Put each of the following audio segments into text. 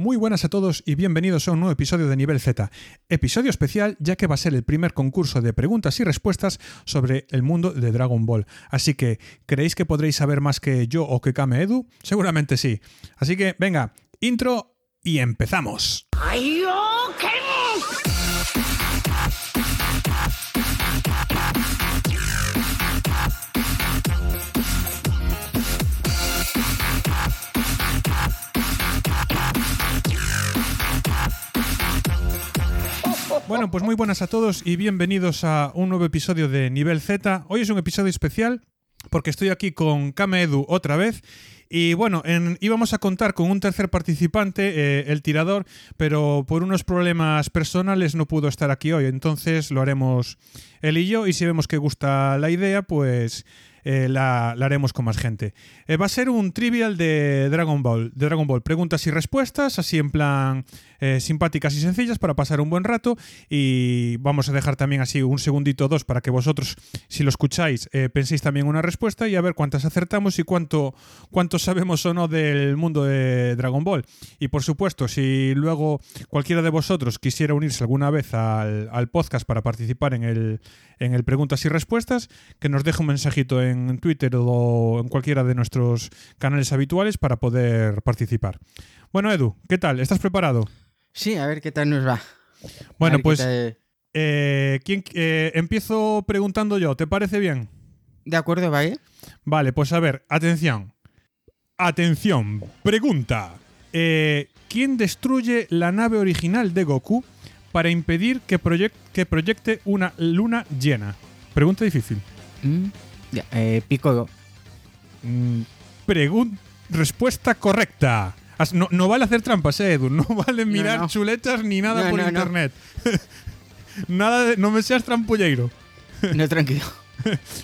Muy buenas a todos y bienvenidos a un nuevo episodio de Nivel Z. Episodio especial ya que va a ser el primer concurso de preguntas y respuestas sobre el mundo de Dragon Ball. Así que, ¿creéis que podréis saber más que yo o que Kame Edu? Seguramente sí. Así que, venga, intro y empezamos. Bueno, pues muy buenas a todos y bienvenidos a un nuevo episodio de Nivel Z. Hoy es un episodio especial porque estoy aquí con Kame Edu otra vez. Y bueno, en- íbamos a contar con un tercer participante, eh, el tirador, pero por unos problemas personales no pudo estar aquí hoy. Entonces lo haremos él y yo. Y si vemos que gusta la idea, pues eh, la, haremos con más gente. Eh, va a ser un trivial de Dragon Ball, de Dragon Ball, preguntas y respuestas, así en plan eh, simpáticas y sencillas para pasar un buen rato. Y vamos a dejar también así un segundito o dos para que vosotros, si lo escucháis, penséis también una respuesta y a ver cuántas acertamos y cuánto, cuánto sabemos o no del mundo de Dragon Ball. Y por supuesto, si luego cualquiera de vosotros quisiera unirse alguna vez al, al podcast para participar en el, en el preguntas y respuestas, que nos deje un mensajito en Twitter o en cualquiera de nuestros canales habituales para poder participar. Bueno, Edu, ¿qué tal? ¿Estás preparado? Sí, a ver qué tal nos va. Bueno, pues eh, ¿quién- eh, empiezo preguntando yo, ¿te parece bien? De acuerdo, ¿vale? Vale, pues a ver, atención. Atención, pregunta. Eh, ¿Quién destruye la nave original de Goku para impedir que proyecte una luna llena? Pregunta difícil. Mm, ya, eh, Piccolo. Mm, respuesta correcta. No, no vale hacer trampas, eh, Edu. No vale mirar no. chuletas ni nada No, por no, no. internet. nada de, no me seas trampulleiro. No, tranquilo.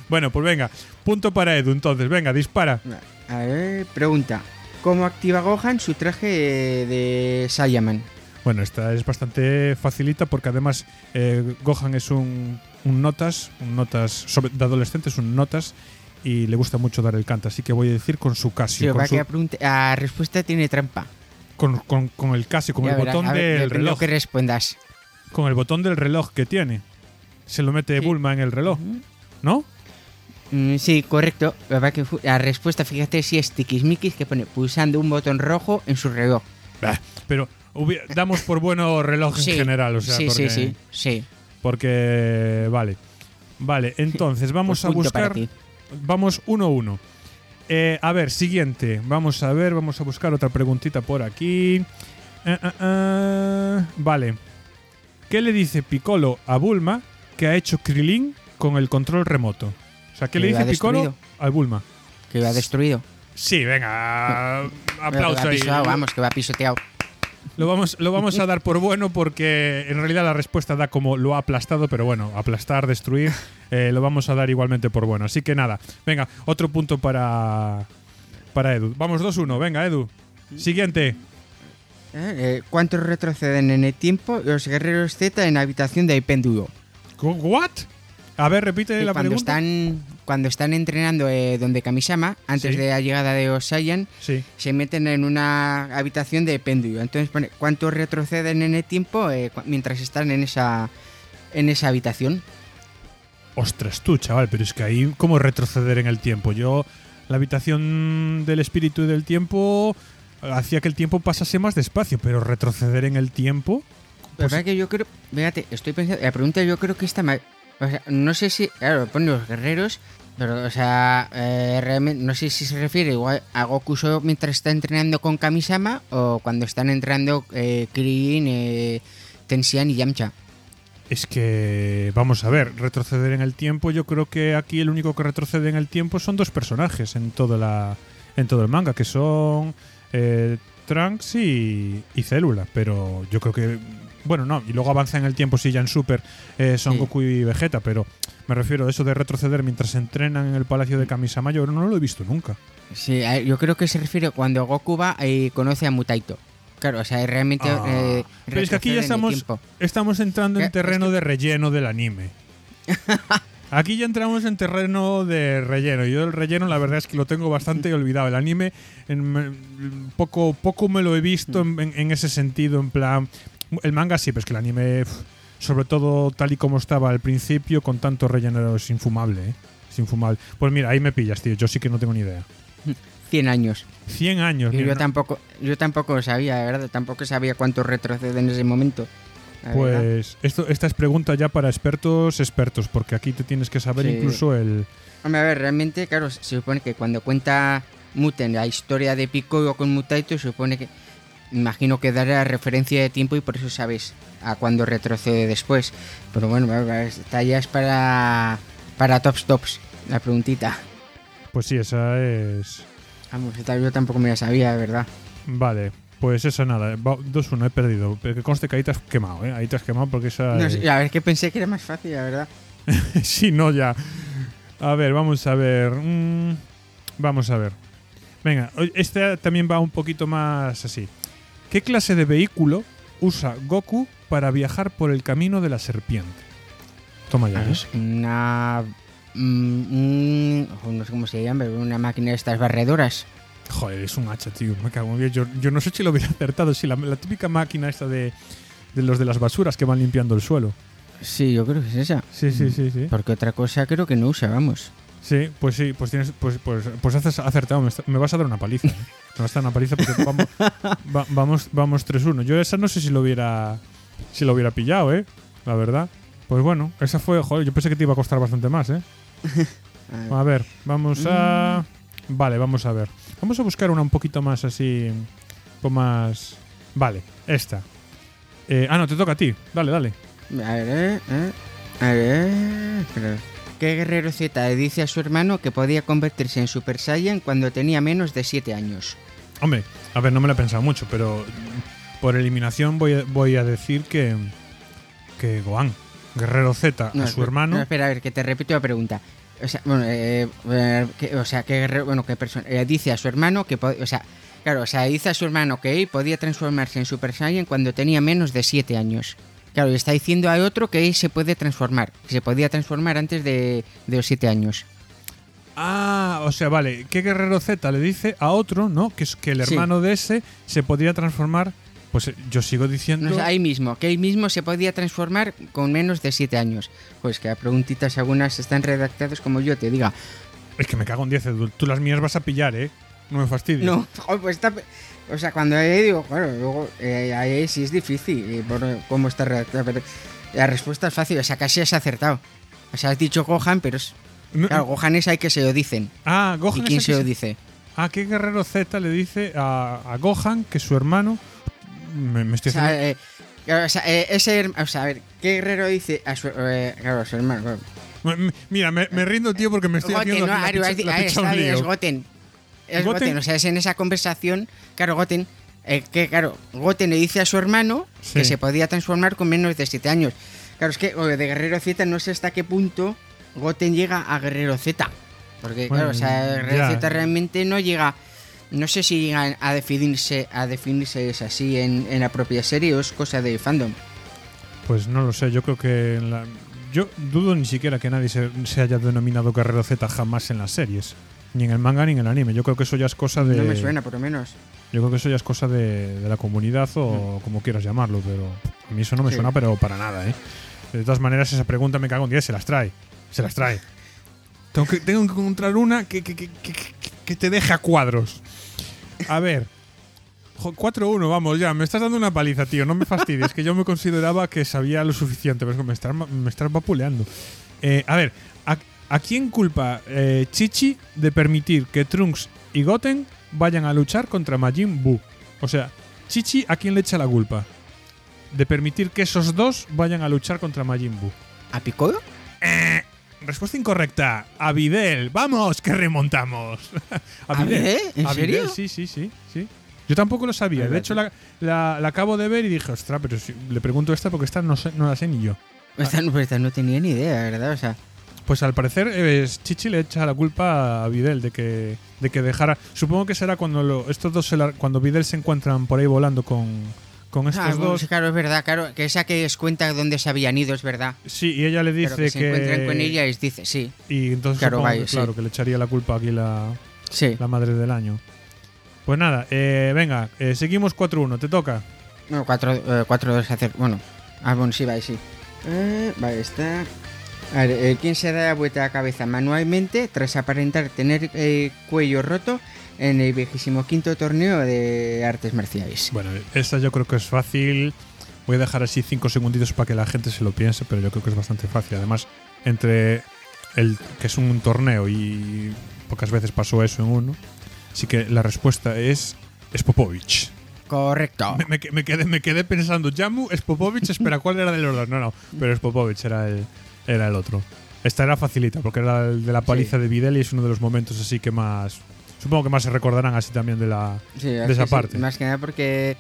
Bueno, pues venga. Punto para Edu, entonces. Venga, dispara. A ver, pregunta. ¿Cómo activa Gohan su traje de Saiyaman? Bueno, esta es bastante facilita porque además eh, Gohan es un, un notas, un notas sobre- de adolescente, es un notas y le gusta mucho dar el canto, así que voy a decir con su Sí, Casio, con, va su- pregunta- la respuesta tiene trampa. con, con- con el Casio, con Ya el verás, botón ver, del reloj, lo que respondas. con el botón del reloj que tiene. Se lo mete Sí. Bulma en el reloj. ¿no? Mm, sí, correcto. La, verdad que fu- la respuesta, fíjate si es tiquismiquis que pone pulsando un botón rojo en su reloj. Bah, pero damos por bueno reloj Sí, en general, o sea, sí, porque, sí, sí, sí. Porque vale. Vale, entonces vamos Pues a punto para buscar. Vamos 1-1. Eh, a ver, siguiente. Vamos a ver, vamos a buscar otra preguntita por aquí. Eh, eh, eh, Vale. ¿Qué le dice Piccolo a Bulma que ha hecho Krilin con el control remoto? O sea, ¿qué le dice Piccolo a Bulma? Que lo ha destruido. Sí, venga. Aplauso ahí. pisado, vamos, que va pisoteado. Lo vamos, lo vamos a dar por bueno porque en realidad la respuesta da como lo ha aplastado, pero bueno, aplastar, destruir, eh, lo vamos a dar igualmente por bueno. Así que nada, venga, otro punto para, para Edu. Vamos 2-1, venga Edu. Siguiente. Eh, eh, ¿Cuántos retroceden en el tiempo los guerreros Z en la habitación de péndulo? ¿What? A ver, repite Sí, la cuando pregunta. están cuando están entrenando eh, donde Kamisama, antes Sí. de la llegada de Sí. se meten en una habitación de péndulo. Entonces pone cuántos retroceden en el tiempo eh, mientras están en esa en esa habitación. Ostras, tú, chaval, pero es que ahí, ¿cómo retroceder en el tiempo? Yo, la habitación del espíritu y del tiempo eh, hacía que el tiempo pasase más despacio, pero retroceder en el tiempo. Pues- verdad que yo creo, fíjate, estoy pensando, la pregunta yo creo que está mal. O sea, no sé si, claro, pone los guerreros, pero, o sea, eh, realmente, no sé si se refiere igual a Goku solo mientras está entrenando con Kamisama o cuando están entrenando eh, Krillin, eh, Tensian y Yamcha. Es que, vamos a ver, retroceder en el tiempo, yo creo que aquí el único que retrocede en el tiempo son dos personajes en, toda la, en todo el manga, que son eh, Trunks y, y Célula. Pero yo creo que, bueno, no, y luego avanza en el tiempo si ya en Super eh, Son Sí. Goku y Vegeta, pero me refiero a eso de retroceder mientras entrenan en el palacio de Kamisama, yo no lo he visto nunca. Sí, yo creo que se refiere cuando Goku va y conoce a Mutaito. Claro, o sea, realmente. Ah, eh, pero es que aquí ya estamos, estamos entrando en terreno es que- de relleno del anime. Aquí ya entramos en terreno de relleno. Yo el relleno la verdad es que lo tengo bastante olvidado. El anime en- poco, poco me lo he visto en, en- en ese sentido, en plan... El manga sí, pero es que el anime, sobre todo tal y como estaba al principio, con tanto relleno es infumable. ¿eh? Es infumable. Pues mira, ahí me pillas, tío. Yo sí que no tengo ni idea. 100 años. 100 años. Y yo no- tampoco, yo tampoco sabía, de verdad, tampoco sabía cuánto retrocede en ese momento. Pues esto, esta es pregunta ya para expertos, expertos, porque aquí te tienes que saber Sí. incluso el... Hombre, a ver, realmente, claro, se supone que cuando cuenta Muten la historia de Piccolo con Mutaito, se supone que. Imagino que dará referencia de tiempo y por eso sabes a cuándo retrocede después. Pero bueno, esta ya es para. Para Tops Tops, la preguntita. Pues sí, esa es... Vamos, esta yo tampoco me la sabía, de verdad. Vale, pues esa nada. va- 2-1, he perdido. Pero que conste que ahí te has quemado, ¿eh? Ahí te has quemado porque esa... No es- a ver, que pensé que era más fácil, la verdad. sí, no, ya. A ver, vamos a ver. mm, vamos a ver. Venga, esta también va un poquito más así. ¿Qué clase de vehículo usa Goku para viajar por el camino de la serpiente? Toma ya. ¿eh? Es una. mm, ojo, no sé cómo se llama, pero una máquina de estas barredoras. Joder, es un hacha, tío. Me cago en Dios. Yo, yo no sé si lo hubiera acertado. Sí, la, la típica máquina esta de, de los de las basuras que van limpiando el suelo. Sí, yo creo que es esa. Sí, sí, sí, sí. Porque otra cosa creo que no usa, vamos. Sí, pues sí, pues tienes, pues, pues, pues has acertado. Me, está- me vas a dar una paliza. ¿eh? Me vas a dar una paliza porque vamos, va- vamos, vamos 3-1. Yo esa no sé si lo hubiera, si lo hubiera pillado, ¿eh? La verdad. Pues bueno, esa fue, joder, yo pensé que te iba a costar bastante más, ¿eh? A ver, vamos a... Vale, vamos a ver. Vamos a buscar una un poquito más así, con más... Vale, esta. Eh, ah, no, te toca a ti. Dale, dale. A ver, eh, eh, a ver. espera. ¿Qué guerrero Z le dice a su hermano que podía convertirse en Super Saiyan cuando tenía menos de 7 años? Hombre, a ver, no me lo he pensado mucho, pero por eliminación voy a, voy a decir que, que Gohan, Guerrero Z, No, a su espera, hermano. No, espera, a ver, que te repito la pregunta. O sea, bueno, eh, eh, que- o sea, qué guerrero, bueno, qué persona, eh, dice a su hermano que, o sea, claro, o sea, dice a su hermano que él podía transformarse en Super Saiyan cuando tenía menos de 7 años. Claro, y está diciendo a otro que se puede transformar, que se podía transformar antes de, de los 7 años. Ah, o sea, vale, ¿qué Guerrero Z le dice a otro, no? Que es que el Sí. hermano de ese se podría transformar. Pues eh, yo sigo diciendo. No, ahí mismo, que él mismo se podía transformar con menos de 7 años. Pues que a preguntitas algunas están redactadas como yo te diga. Es que me cago en 10, Edu. Tú las mías vas a pillar, ¿eh? No me fastidies. No, pues está. O sea, cuando ahí digo, claro, luego eh, ahí sí es difícil eh, por cómo está redactada, pero la respuesta es fácil, o sea, casi has acertado. O sea, has dicho Gohan, pero es. No- Claro, Gohan es ahí que se lo dicen. ah, ¿Y Gohan quién es se lo dice? Ah, ¿qué Guerrero Z le dice a, a Gohan que su hermano. Me, me O estoy sea, haciendo- eh, o sea, eh, ese. O sea, a ver, ¿qué guerrero dice a su. eh, claro, a su hermano? claro. Mira, me, me rindo, tío, porque me estoy Goten, haciendo ¿no? la Ahí, picha- ahí- la es Goten. O sea, es en esa conversación, claro, Goten, eh, que claro, Goten le dice a su hermano Sí. que se podía transformar con menos de 7 años. Claro, es que de Guerrero Z no sé hasta qué punto Goten llega a Guerrero Z. Porque, Bueno, claro, o sea, Guerrero ya. Z realmente no llega. No sé si llega a definirse, a definirse es así en, en la propia serie o es cosa de fandom. Pues no lo sé, yo creo que en la- yo dudo ni siquiera que nadie se, se haya denominado Guerrero Z jamás en las series, ni en el manga ni en el anime. Yo creo que eso ya es cosa de No me suena, por lo menos. Yo creo que eso ya es cosa de, de la comunidad o como quieras llamarlo, pero a mí eso no me Sí. suena pero para nada, ¿eh? De todas maneras esa pregunta me cago en 10, se las trae, se las trae. Tengo que, tengo que encontrar una que, que, que, que- te deje a cuadros. A ver. Jo, 4-1, vamos, ya, me estás dando una paliza, tío, no me fastidies, que yo me consideraba que sabía lo suficiente, pero es que me estás, me estás vapuleando. Eh, a ver, ¿a, quién culpa eh, Chichi de permitir que Trunks y Goten vayan a luchar contra Majin Buu? O sea, Chichi, ¿a quién le echa la culpa? De permitir que esos dos vayan a luchar contra Majin Buu. ¿A Piccolo? Eh, respuesta incorrecta. A Videl. Vamos, que remontamos. ¿A Videl? ¿En A serio? Videl, sí, sí, sí, sí. Yo tampoco lo sabía. De hecho, la, la- la acabo de ver y dije, ostras, pero si le pregunto esta porque esta no, sé- no la sé ni yo. Esta, no- esta no tenía ni idea, ¿verdad? O sea, Pues al parecer eh, Chichi le echa la culpa a Videl de que, de que dejara. Supongo que será cuando lo- estos dos se la- cuando Videl se encuentran por ahí volando con, con estos Ah, bueno, dos. claro, es verdad, claro. Que esa que os cuenta dónde se habían ido, es verdad. Sí, y ella le dice Pero que se encuentran con ella y les dice, sí, Y entonces Claro, supongo vaya, que, sí. claro, que le echaría la culpa aquí la, sí. la madre del año. Pues nada, eh, venga, eh, seguimos 4-1, te toca. No, 4-2 hacer. Bueno, ah, bueno, sí, vale, sí. Eh, vale, está. A ver, eh, ¿quién se da la vuelta a la cabeza manualmente tras aparentar tener eh, cuello roto en el 25 torneo de artes marciales? Bueno, esta yo creo que es fácil. Voy a dejar así 5 segunditos para que la gente se lo piense, pero yo creo que es bastante fácil. Además, entre el que es un torneo y pocas veces pasó eso en uno, así que la respuesta es Spopovich. Correcto. Me, me me quedé, me quedé pensando, Jamu, Spopovich, espera, ¿cuál era de los dos? No, no, pero Spopovich era el, era el otro. Esta era facilita, porque era el de la paliza de Videl y es uno de los momentos así que más. Supongo que más se recordarán así también de la. Sí, de es esa parte. más que nada porque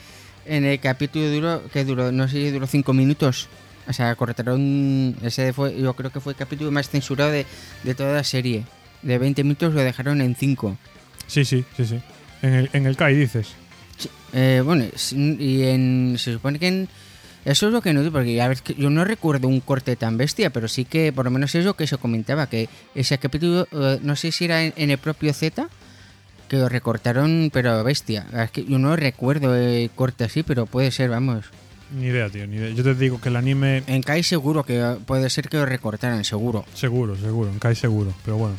en el capítulo duró, que duró, no sé si duró 5 minutos. O sea, cortaron. Ese fue, yo creo que fue el capítulo más censurado de, de toda la serie. De 20 minutos lo dejaron en 5. Sí, sí, sí, sí. En el, en el Kai dices. Sí, eh, bueno, y en, se supone que en, eso es lo que no porque a ver, que yo no recuerdo un corte tan bestia, pero sí que por lo menos es lo que se comentaba, que ese capítulo, eh, no sé si era en, en el propio Z, que lo recortaron, pero bestia. Es que yo no recuerdo el corte así, pero puede ser, vamos. Ni idea, tío, ni idea. Yo te digo que el anime. En Kai seguro que puede ser que lo recortaran, seguro. Seguro, seguro, en Kai seguro. Pero bueno,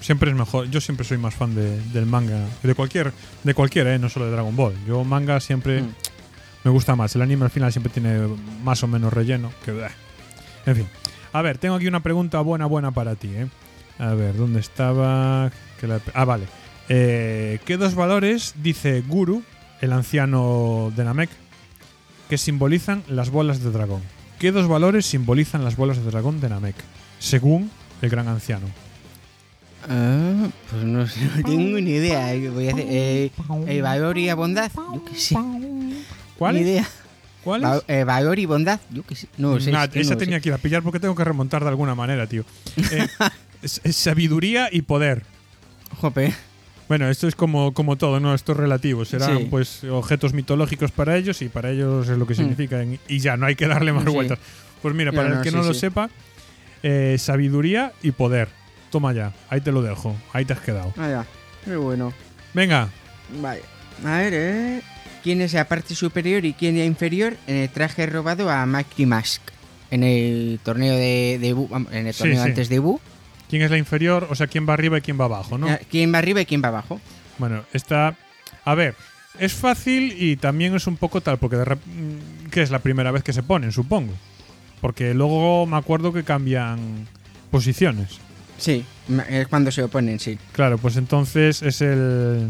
siempre es mejor. Yo siempre soy más fan de- del manga. De cualquier, de cualquiera, ¿eh? no solo de Dragon Ball. Yo manga siempre Mm. Me gusta más. El anime al final siempre tiene más o menos relleno. Que, bleh. En fin. A ver, tengo aquí una pregunta buena, buena para ti. ¿eh? A ver, ¿dónde estaba? Ah, vale. Eh, ¿Qué dos valores dice Guru, el anciano de Namek, que simbolizan las bolas de dragón? ¿Qué dos valores simbolizan las bolas de dragón de Namek? Según el gran anciano. Ah, pues no, sé, no tengo ni idea. eh, Voy a hacer, eh, eh, valor y bondad, yo qué sé. ¿Cuál Ni idea. ¿Cuál Va- es? eh, valor y bondad, yo qué sé. No sé. Nah, es que esa no sé. tenía que ir a pillar porque tengo que remontar de alguna manera, tío. Eh, es- es sabiduría y poder. Jope. Bueno, esto es como, como todo, ¿no? Esto es relativo. Serán Sí. pues objetos mitológicos para ellos y para ellos es lo que Hmm. significa. Y ya, no hay que darle más Sí. vueltas. Pues mira, No, para el no, que sí, no lo sepa, eh, sabiduría y poder. Toma ya, ahí te lo dejo. Ahí te has quedado. Ah, ya. Qué bueno. Venga, Vale. A ver, eh. ¿Quién es la parte superior y quién la inferior en el traje robado a Macri Mask? En el torneo de, de Bu- en el torneo sí. antes de Bu. ¿quién es la inferior? O sea, ¿quién va arriba y quién va abajo, no? Eh, ¿Quién va arriba y quién va abajo? Bueno, está. A ver, es fácil y también es un poco tal, porque de rep- mm, que es la primera vez que se ponen, supongo. Porque luego me acuerdo que cambian posiciones. Sí, es cuando se oponen, sí. Claro, pues entonces es el.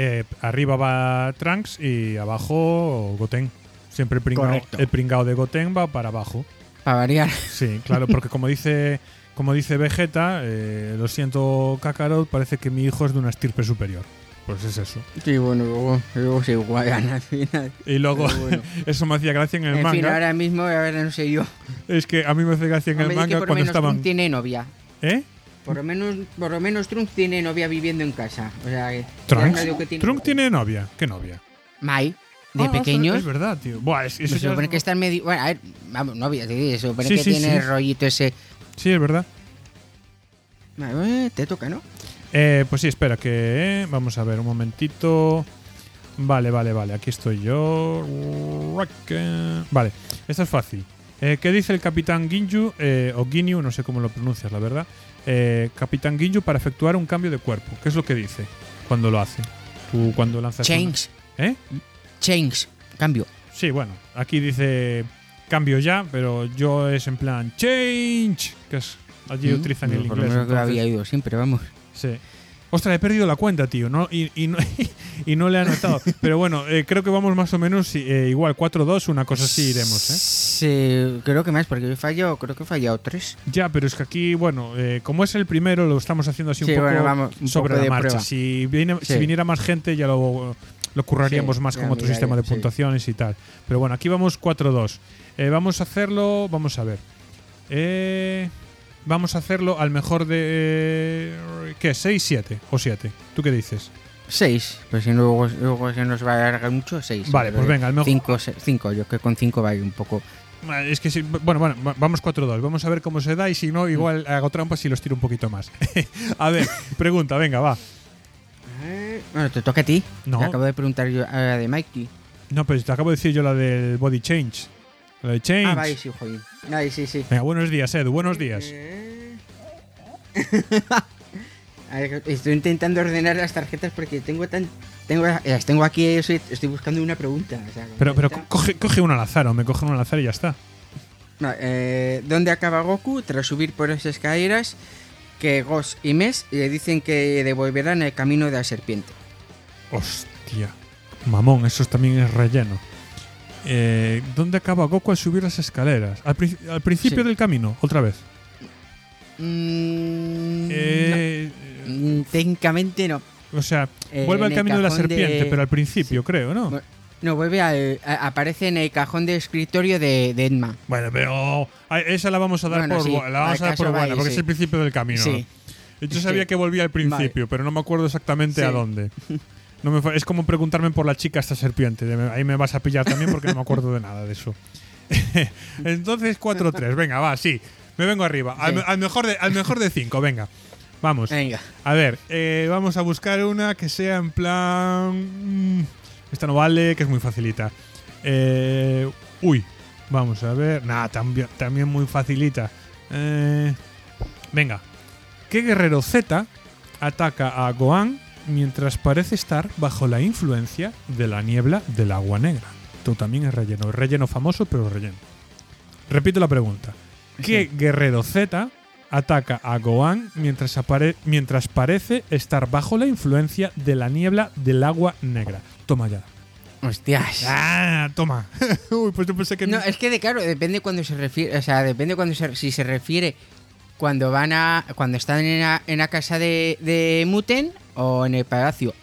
Eh, arriba va Trunks y abajo Goten. Siempre el pringao, Correcto. el pringao de Goten va para abajo. Para variar. Sí, claro, porque como dice. Como dice Vegeta, eh, lo siento Kakarot, parece que mi hijo es de una estirpe superior. Pues es eso. Sí, bueno, luego, luego se igualan al final. Y luego, bueno. eso me hacía gracia en el En manga. fin, ahora mismo, a ver, no sé yo. Es que a mí me hace gracia en el manga cuando menos estaban. Tiene novia. ¿Eh? Por lo menos, por lo menos Trunks tiene novia viviendo en casa. O sea, que- tiene- ¿Trunks tiene novia? ¿Qué novia? Mai, de Ah, pequeños. Es verdad, tío. Buah, es- eso se supone es- que está en medio. Bueno, a ver, vamos, novia, se supone Sí, que sí, tiene sí. el rollito ese. Sí, es verdad. Eh, te toca, ¿no? Eh, pues sí, espera, que. eh, vamos a ver, un momentito. Vale, vale, vale. Aquí estoy yo. Vale, esta es fácil. Eh, ¿Qué dice el capitán Ginju, eh, o Ginyu, no sé cómo lo pronuncias, la verdad? Eh, capitán Ginju para efectuar un cambio de cuerpo. ¿Qué es lo que dice cuando lo hace? Tú cuando lanzas. una- Change. ¿Eh? Change. Cambio. Sí, bueno, aquí dice cambio ya, pero yo es en plan change, que es allí Mm, utilizan el por lo inglés. menos que lo entonces- había ido siempre, vamos. Sí. Ostras, he perdido la cuenta, tío, ¿no? Y, y no, y no le he anotado. Pero bueno, eh, creo que vamos más o menos eh, igual, 4-2, una cosa así iremos, ¿eh? Sí, creo que más, porque he fallado, creo que he fallado tres. Ya, pero es que aquí, bueno, eh, como es el primero, lo estamos haciendo así un poco bueno, vamos, un sobre poco la marcha. prueba. Si, viene, si Sí. viniera más gente, ya lo, lo curraríamos Sí, más con otro sistema de puntuaciones y tal. Pero bueno, aquí vamos 4-2. Eh, vamos a hacerlo, vamos a ver. Eh, vamos a hacerlo al mejor de. ¿Qué? ¿6, 7 o 7? ¿Tú qué dices? Seis. Pues si luego, luego se nos va a alargar mucho, seis. Vale, pues venga, al mejor- Cinco, se- cinco. Yo que con cinco va a ir un poco. Ah, Es que sí, bueno, bueno, va- vamos 4-2. Vamos a ver cómo se da y si no, igual hago trampas y los tiro un poquito más. a ver, pregunta, venga, va. Bueno, te toca a ti. No. Le acabo de preguntar yo a la de Mikey. No, pues te acabo de decir yo la del body change. La de change. Ah, vale, sí, joder. Ay, sí, sí. Venga, buenos días, Edu, buenos días. Eh. A ver, estoy intentando ordenar las tarjetas porque tengo tan. Tengo, las tengo aquí, estoy, buscando una pregunta. o sea, Pero, pero coge, coge uno al azar o me coge uno al azar y ya está. No, eh, ¿Dónde acaba Goku tras subir por esas escaleras que Ghost y Mes le dicen que devolverán el camino de la serpiente? Hostia. Mamón, eso también es relleno. Eh, ¿Dónde acaba Goku al subir las escaleras? Al, pri- al principio Sí. del camino, otra vez. Mm, Eh, no. Técnicamente no. O sea, Eh, vuelve al camino de la serpiente, de- pero al principio, creo, ¿no? No, vuelve al. a- aparece en el cajón de escritorio de, de Edma. Bueno, pero esa la vamos a dar Bueno, por, sí, la vamos a dar por buena, porque sí. es el principio del camino. Sí. Yo Sí. sabía que volvía al principio, pero no me acuerdo exactamente a Sí. dónde. No me es como preguntarme por la chica esta serpiente. de- Ahí me vas a pillar también porque no me acuerdo de nada de eso. Entonces 4-3, venga, va, sí. Me vengo arriba. Al, Sí. me- al mejor de, al mejor de 5, venga. Vamos. Venga. A ver, eh, vamos a buscar una que sea en plan. mm, Esta no vale, que es muy facilita. Eh, uy, vamos a ver. Nah, también, también muy facilita. Eh, venga. ¿Qué guerrero Z ataca a Gohan mientras parece estar bajo la influencia de la niebla del agua negra? Esto también es relleno. Relleno famoso, pero relleno. Repito la pregunta. ¿Qué guerrero Z ataca a Gohan mientras, apare- mientras parece estar bajo la influencia de la niebla del agua negra? Toma ya. Hostias. Ah, toma. Uy, pues yo pensé que No, es que de claro, depende cuando se refiere, o sea, depende cuando se, si se refiere cuando van a cuando están en la, en la casa de, de Muten o en el palacio.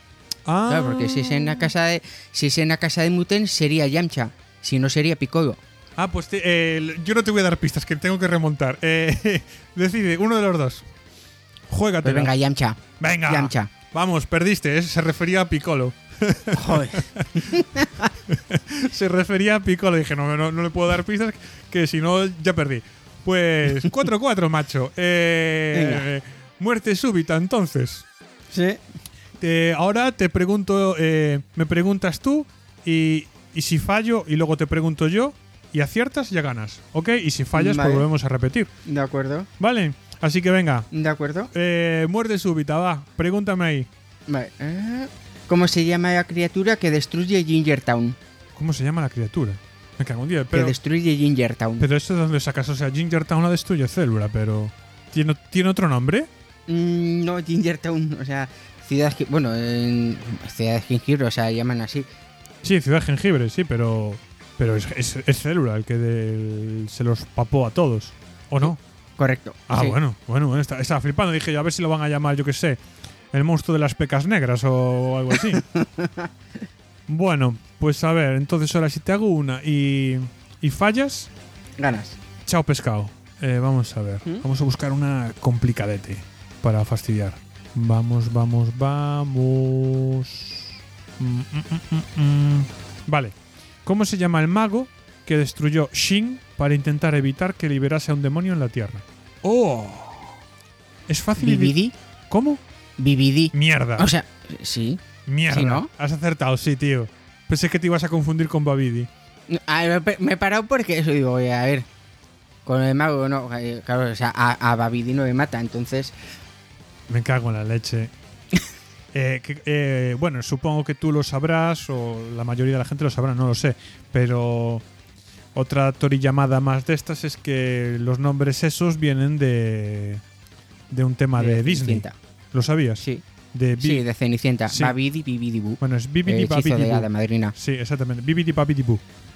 Ah. Claro, porque si es en la casa de si es en la casa de Muten sería Yamcha, si no sería Piccolo. Ah, pues te- eh, yo no te voy a dar pistas, que tengo que remontar. Eh, decide, uno de los dos. Juégate. Pues venga, Yamcha. Venga. Yamcha. Vamos, perdiste, ¿eh? se refería a Piccolo. Joder. se refería a Piccolo. Dije, no, no, no le puedo dar pistas, que si no, ya perdí. Pues 4-4, macho. Eh, muerte súbita, entonces. Sí. Te- ahora te pregunto, eh, me preguntas tú y, y si fallo y luego te pregunto yo y aciertas, ya ganas, ¿ok? Y si fallas, Vale. pues volvemos a repetir, De acuerdo. ¿vale? Así que venga, De acuerdo. eh, muerte súbita, va, pregúntame ahí. Vale. eh, ¿Cómo se llama la criatura que destruye Ginger Town? ¿Cómo se llama la criatura? Me cago en día, Que pero, destruye Ginger Town. pero esto de dónde sacas, o sea, Ginger Town la destruye célula, pero... ¿Tiene, ¿Tiene otro nombre? Mm, no, Ginger Town, o sea, ciudad, bueno, en ciudad de jengibre, o sea, llaman así. Sí, ciudad jengibre, sí, pero... Pero es, es- es célula el que del- se los papó a todos, ¿o no? Correcto. Ah, sí. bueno, bueno, bueno, está- estaba flipando. Dije yo, a ver si lo van a llamar, yo qué sé, el monstruo de las pecas negras o algo así. bueno, pues a ver, entonces ahora si te hago una y, y fallas, Ganas. chao pescado. Eh, vamos a ver, ¿Mm? vamos a buscar una complicadete para fastidiar. Vamos, vamos, vamos. Mm, mm, mm. Vale, ¿cómo se llama el mago que destruyó Shin para intentar evitar que liberase a un demonio en la Tierra? ¡Oh! Es fácil. y di- BBD. ¿Cómo? BBD. Mierda. O sea, sí. mierda. ¿sí, no? Has acertado, sí, tío. Pensé que te ibas a confundir con Babidi. A ver, me- me he parado porque eso digo, oye, a ver. Con el mago, no, eh, claro, o sea, a, a Babidi no me mata, entonces. Me cago en la leche. Eh, que- eh, bueno, supongo que tú lo sabrás, o la mayoría de la gente lo sabrá, no lo sé. Pero otra torillamada más de estas es que los nombres esos vienen de, de un tema de, Disney. Cenicienta. ¿Lo sabías? Sí, De sí, de Cenicienta. Sí. Babidi, Bibidi, Bu. Bueno, es Bibidi hechizo Babidi de madrina. Sí, exactamente. Bibidi Babidi.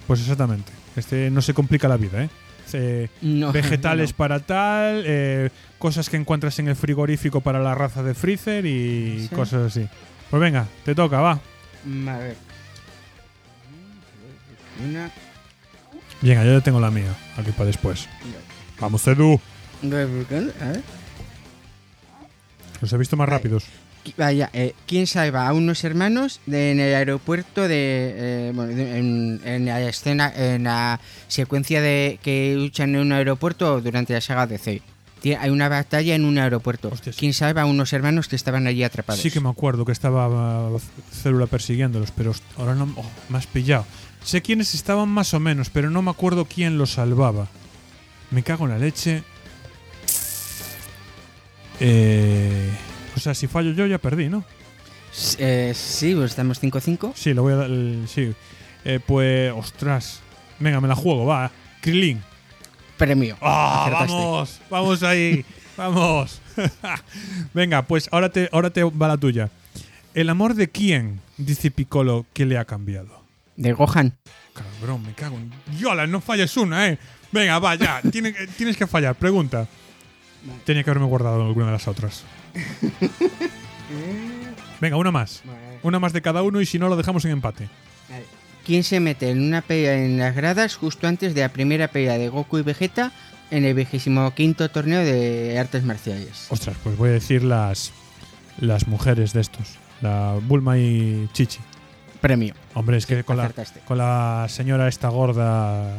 Pues exactamente. Este no se complica la vida, ¿eh? Eh, No, vegetales no. para tal, eh, cosas que encuentras en el frigorífico para la raza de Freezer y Sí. cosas así. Pues venga, te toca, va. A ver. Una. Venga, yo ya tengo la mía, aquí para después. Vamos, Edu. Los he visto más rápidos. Vaya, eh, ¿quién salva a unos hermanos de- en el aeropuerto de. eh, bueno, de- en, en la escena, en la secuencia de que luchan en un aeropuerto durante la saga de C? Tie- Hay una batalla en un aeropuerto. ¿Quién salva a unos hermanos que estaban allí atrapados? Sí que me acuerdo que estaba uh, Célula persiguiéndolos, pero ahora no oh, me has pillado. Sé quiénes estaban más o menos, pero no me acuerdo quién los salvaba. Me cago en la leche. Eh, o sea, si fallo yo ya perdí, ¿no? S- eh, sí, pues estamos 5-5. Sí, lo voy a dar. el- Sí. Eh, pues, ostras. Venga, me la juego, va. Krilin. Premio. ¡Ah, Acertaste. vamos! ¡Vamos ahí! ¡Vamos! Venga, pues ahora te, ahora te va la tuya. ¿El amor de quién, dice Piccolo, que le ha cambiado? De Gohan. Cabrón, me cago en... ¡Yola, no falles una, eh! Venga, va, ya. Tiene que- tienes que fallar. Pregunta. Tenía que haberme guardado alguna de las otras. Venga, una más. Una más de cada uno y si no lo dejamos en empate. ¿Quién se mete en una pelea en las gradas justo antes de la primera pelea de Goku y Vegeta en el 25 torneo de artes marciales? Ostras, pues voy a decir las, las mujeres de estos. La Bulma y Chichi. Premio. Hombre, es que con la, con la señora esta gorda,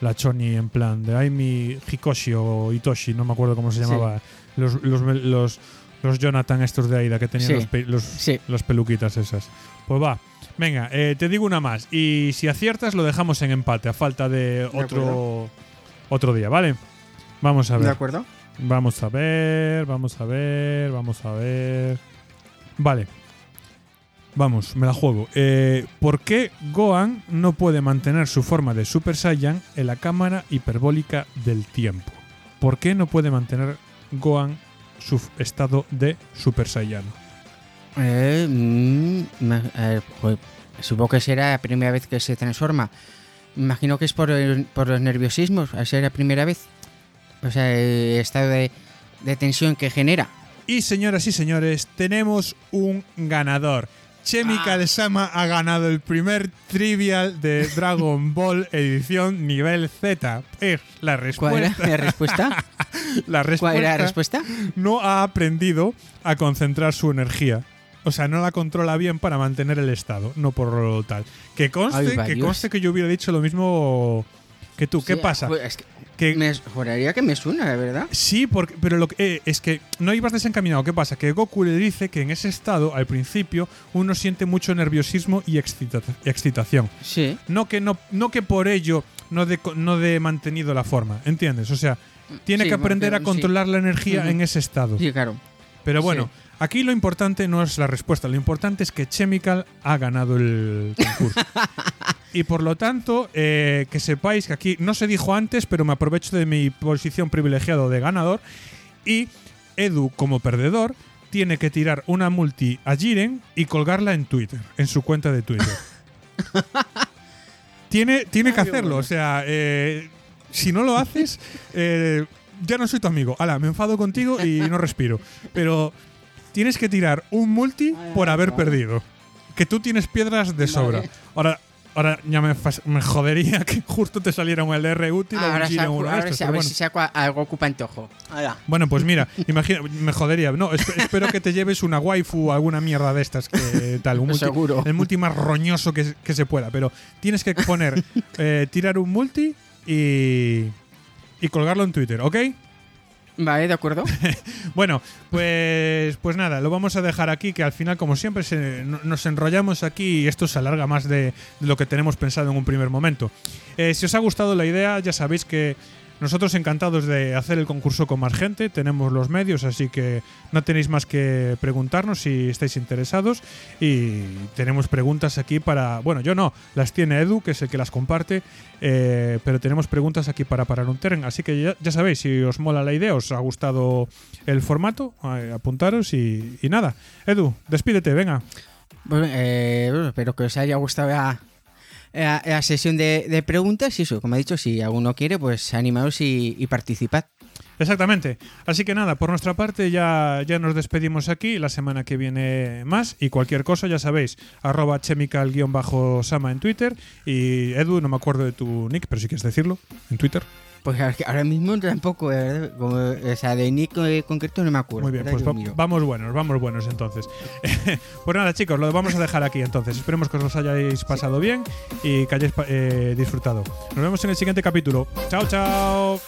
la Choni, en plan de Aimi Hikoshi o Itoshi, no me acuerdo cómo se Sí. llamaba. Los, los, los, los Jonathan estos de Aida que tenían Sí. los, pe- los, Sí. los peluquitas esas. Pues va. Venga, eh, te digo una más. Y si aciertas, lo dejamos en empate, a falta de otro, acuerdo. otro día, ¿vale? Vamos a ver. ¿De acuerdo? Vamos a ver, vamos a ver, vamos a ver. Vale. Vamos, me la juego. Eh, ¿Por qué Gohan no puede mantener su forma de Super Saiyan en la cámara hiperbólica del tiempo? ¿Por qué no puede mantener Gohan su estado de Super Saiyan? Eh, mm, eh, pues, supongo que será la primera vez que se transforma. Imagino que es por, el- por los nerviosismos, al ser la primera vez. O sea, el estado de, de tensión que genera. Y señoras y señores, tenemos un ganador. Chemical Sama ha ganado el primer trivial de Dragon Ball edición nivel Z. Es la ¿Cuál era respuesta. la respuesta? La ¿Cuál era la respuesta respuesta? no ha aprendido a concentrar su energía. O sea, no la controla bien para mantener el estado, no por lo tal. Que conste, Ay, que conste que yo hubiera dicho lo mismo que tú. ¿Qué pasa? pues, es que Que me juraría que me suena, la verdad. Sí, porque, pero lo que, eh, es que no ibas desencaminado. ¿Qué pasa? Que Goku le dice que en ese estado, al principio, uno siente mucho nerviosismo y excita- excitación. Sí. No que, no, no que por ello no de, no de mantenido la forma, ¿entiendes? O sea, tiene Sí, que aprender a sí. controlar la energía Ujú. en ese estado. Sí, claro. Pero bueno, Sí. aquí lo importante no es la respuesta, lo importante es que Chemical ha ganado el concurso. y por lo tanto, eh, que sepáis que aquí no se dijo antes, pero me aprovecho de mi posición privilegiado de ganador. Y Edu, como perdedor, tiene que tirar una multi a Jiren y colgarla en Twitter, en su cuenta de Twitter. tiene tiene que Ay, hacerlo, bueno. o sea, eh, si no lo haces, eh, ya no soy tu amigo. Ala, me enfado contigo y no respiro. Pero tienes que tirar un multi Ay, por haber perdido. Que tú tienes piedras de sobra. Vale. Ahora, ahora ya me, jodería que justo te saliera un LR útil o un Ahora, Jiren saco, o uno de ahora estos, a ver bueno. si saco algo ocupa antojo. Bueno, pues mira, imagina, me jodería. No, esp- espero que te lleves una waifu o alguna mierda de estas que tal. Un multi, Seguro. El multi más roñoso que, que se pueda. Pero tienes que poner, eh, tirar un multi y, y colgarlo en Twitter, ¿ok? Vale, de acuerdo. Bueno, pues, pues nada, lo vamos a dejar aquí, que al final, como siempre, se- no- nos enrollamos aquí y esto se alarga más de, de lo que tenemos pensado en un primer momento. Eh, si os ha gustado la idea, ya sabéis que nosotros encantados de hacer el concurso con más gente, tenemos los medios, así que no tenéis más que preguntarnos si estáis interesados y tenemos preguntas aquí para, bueno, yo no, las tiene Edu, que es el que las comparte, eh, pero tenemos preguntas aquí para parar un tren, así que ya, sabéis, si os mola la idea, os ha gustado el formato, eh, apuntaros y, nada. Edu, despídete, venga. Bueno, eh, espero que os haya gustado la, la- sesión de, preguntas y eso, como he dicho, si alguno quiere, pues animaos y, participad. Exactamente. Así que nada, por nuestra parte ya, ya nos despedimos aquí. La semana que viene más. Y cualquier cosa, ya sabéis, arroba chemical-sama en Twitter. Y Edu, no me acuerdo de tu nick, pero si quieres decirlo, en Twitter. Pues ahora- mismo tampoco, ¿verdad? Como, o sea, de Nick eh, concreto no me acuerdo. Muy bien, pues va- vamos buenos, vamos buenos entonces. pues nada, chicos, lo vamos a dejar aquí entonces. Esperemos que os hayáis pasado bien y que hayáis eh, disfrutado. Nos vemos en el siguiente capítulo. Chao, chao.